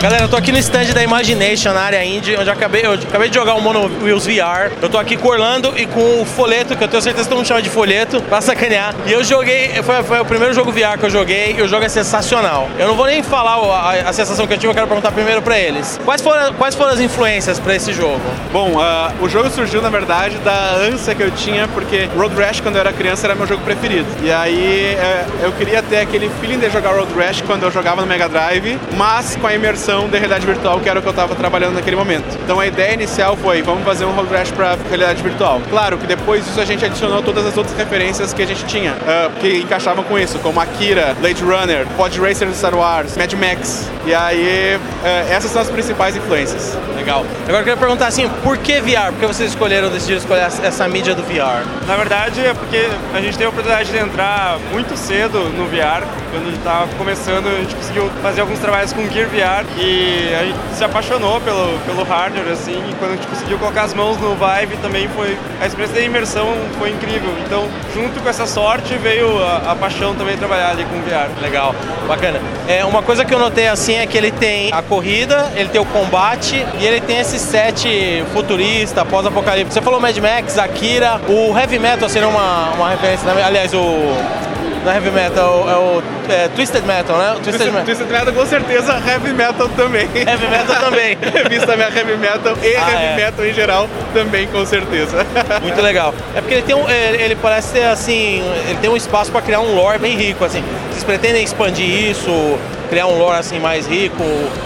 Galera, eu tô aqui no stand da Imagination, na área indie, onde eu acabei, eu acabei de jogar o Mono Wheels VR. Eu tô aqui com o Orlando e com o Folheto, que eu tenho certeza que todo mundo chama de Folheto, pra sacanear. E eu joguei, foi, foi o primeiro jogo VR que eu joguei, e o jogo é sensacional. Eu não vou nem falar a, a sensação que eu tive, eu quero perguntar primeiro pra eles. Quais foram, quais foram as influências pra esse jogo? Bom, uh, o jogo surgiu, na verdade, da ânsia que eu tinha, porque Road Rash, quando eu era criança, era meu jogo preferido. E aí uh, eu queria ter aquele feeling de jogar Road Rash quando eu jogava no Mega Drive, mas com a imersão de realidade virtual, que era o que eu estava trabalhando naquele momento. Então a ideia inicial foi, vamos fazer um Road Rash para realidade virtual. Claro que depois disso a gente adicionou todas as outras referências que a gente tinha, uh, que encaixavam com isso, como Akira, Blade Runner, Pod Racer do Star Wars, Mad Max. E aí, uh, essas são as principais influências. Legal. Agora eu queria perguntar assim, por que VR? Por que vocês escolheram, decidiram escolher essa mídia do VR? Na verdade é porque a gente teve a oportunidade de entrar muito cedo no VR. Quando a gente estava começando, a gente conseguiu fazer alguns trabalhos com Gear VR e a gente se apaixonou pelo, pelo hardware, assim, e quando a gente conseguiu colocar as mãos no Vive também foi, a experiência da imersão foi incrível. Então, junto com essa sorte, veio a, a paixão também trabalhar ali com VR. Legal, bacana. É, uma coisa que eu notei assim é que ele tem a corrida, ele tem o combate e ele tem esse set futurista, pós-apocalipse. Você falou Mad Max, Akira, o Heavy Metal seria uma, uma referência, aliás, o na heavy metal é o é, Twisted Metal, né? Twisted, Twisted, metal. Twisted Metal com certeza, heavy metal também. Heavy metal também. Revista minha heavy metal e ah, heavy é. metal em geral também com certeza. Muito legal. É porque ele tem um, ele, ele parece ser assim, ele tem um espaço para criar um lore bem rico assim. Vocês pretendem expandir isso? Criar um lore assim mais rico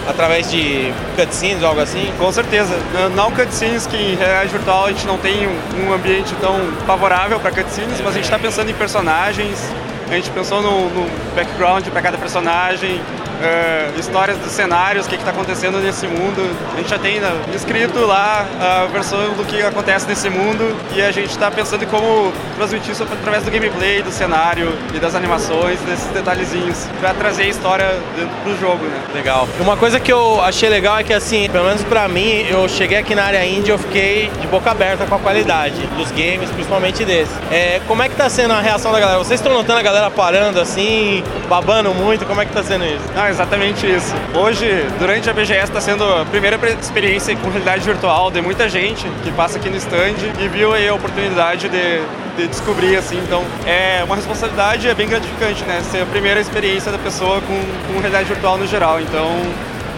através de cutscenes ou algo assim? Com certeza. Não cutscenes que em realidade virtual a gente não tem um ambiente tão favorável para cutscenes, mas a gente está pensando em personagens, a gente pensou no, no background para cada personagem, uh, histórias dos cenários, o que está acontecendo nesse mundo. A gente já tem né, escrito lá a versão do que acontece nesse mundo e a gente está pensando em como transmitir isso através do gameplay, do cenário e das animações, desses detalhezinhos, para trazer a história dentro do jogo, né? Legal. Uma coisa que eu achei legal é que, assim, pelo menos para mim, eu cheguei aqui na área indie eu fiquei de boca aberta com a qualidade dos games, principalmente desse. É, como é que tá sendo a reação da galera? Vocês estão notando a galera parando assim, babando muito? Como é que tá sendo isso? Ah, exatamente isso. Hoje, durante a BGS, está sendo a primeira experiência com realidade virtual de muita gente que passa aqui no stand e viu aí a oportunidade de, de descobrir, assim. Então, é uma responsabilidade é bem gratificante, né? Ser a primeira experiência da pessoa com, com realidade virtual no geral. Então,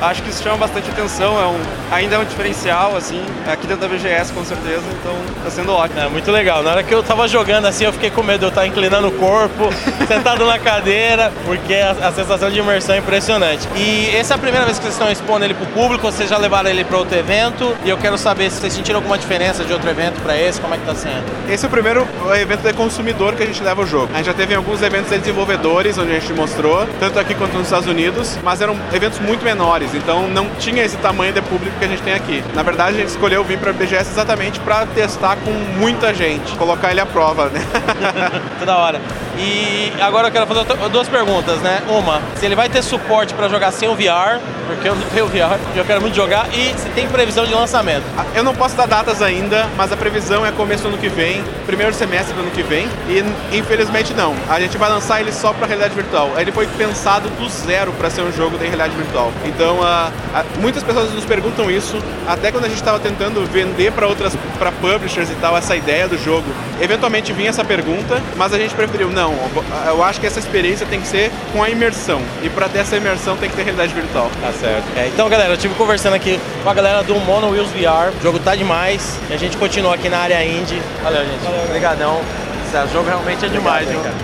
acho que isso chama bastante atenção, é um, ainda é um diferencial, assim, aqui dentro da BGS com certeza, então tá sendo ótimo. É muito legal. Na hora que eu tava jogando assim, eu fiquei com medo de eu estar inclinando o corpo, sentado na cadeira, porque a, a, sensação de imersão é impressionante. E essa é a primeira vez que vocês estão expondo ele pro público, vocês já levaram ele para outro evento, e eu quero saber se vocês sentiram alguma diferença de outro evento para esse, como é que tá sendo? Esse é o primeiro evento de consumidor que a gente leva o jogo. A gente já teve alguns eventos de desenvolvedores, onde a gente mostrou, tanto aqui quanto nos Estados Unidos, mas eram eventos muito menores então não tinha esse tamanho de público que a gente tem aqui. Na verdade, a gente escolheu vir para a BGS exatamente para testar com muita gente, colocar ele à prova, né? Toda hora. E agora eu quero fazer duas perguntas, né? Uma, se ele vai ter suporte para jogar sem o VR, porque eu não tenho VR, eu quero muito jogar, e se tem previsão de lançamento. Eu não posso dar datas ainda, mas a previsão é começo do ano que vem, primeiro semestre do ano que vem, e infelizmente não. A gente vai lançar ele só para realidade virtual. Ele foi pensado do zero para ser um jogo de realidade virtual. Então, uh, uh, muitas pessoas nos perguntam isso, até quando a gente estava tentando vender para outras, para publishers e tal, essa ideia do jogo. Eventualmente vinha essa pergunta, mas a gente preferiu não não. Eu acho que essa experiência tem que ser com a imersão. E para ter essa imersão tem que ter realidade virtual. Tá certo. É, então, galera, eu estive conversando aqui com a galera do Mono Wheels VR. O jogo tá demais. E a gente continua aqui na área indie. Valeu, gente. Valeu, Obrigadão. Esse jogo realmente é demais, Obrigado,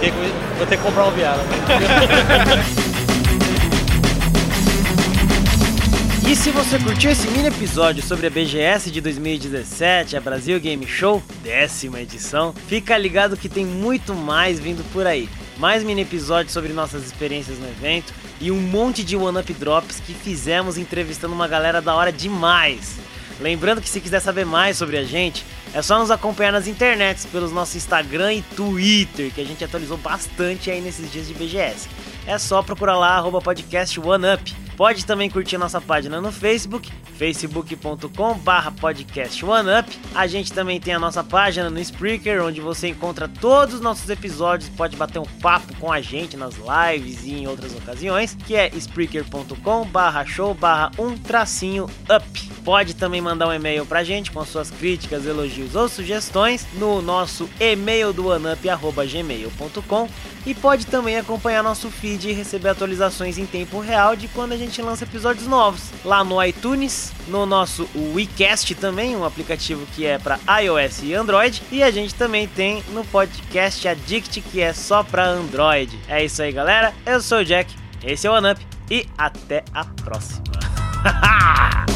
viu? Vou ter que comprar um VR. E se você curtiu esse mini episódio sobre a BGS de 2017, a Brasil Game Show, décima edição, fica ligado que tem muito mais vindo por aí. Mais mini episódios sobre nossas experiências no evento e um monte de one-up drops que fizemos entrevistando uma galera da hora demais. Lembrando que se quiser saber mais sobre a gente, é só nos acompanhar nas internets pelos nossos Instagram e Twitter, que a gente atualizou bastante aí nesses dias de BGS. É só procurar lá, arroba podcast OneUp. Pode também curtir nossa página no Facebook, facebook.com barra podcast OneUp. A gente também tem a nossa página no Spreaker, onde você encontra todos os nossos episódios, pode bater um papo com a gente nas lives e em outras ocasiões, que é spreaker.com barra show barra um tracinho up. Pode também mandar um e-mail pra gente com suas críticas, elogios ou sugestões no nosso e-mail do oneup.gmail.com e pode também acompanhar nosso feed e receber atualizações em tempo real de quando a gente lança episódios novos. Lá no iTunes, no nosso WeCast também, um aplicativo que é para iOS e Android. E a gente também tem no podcast Addict, que é só para Android. É isso aí, galera. Eu sou o Jack, esse é o OneUp e até a próxima.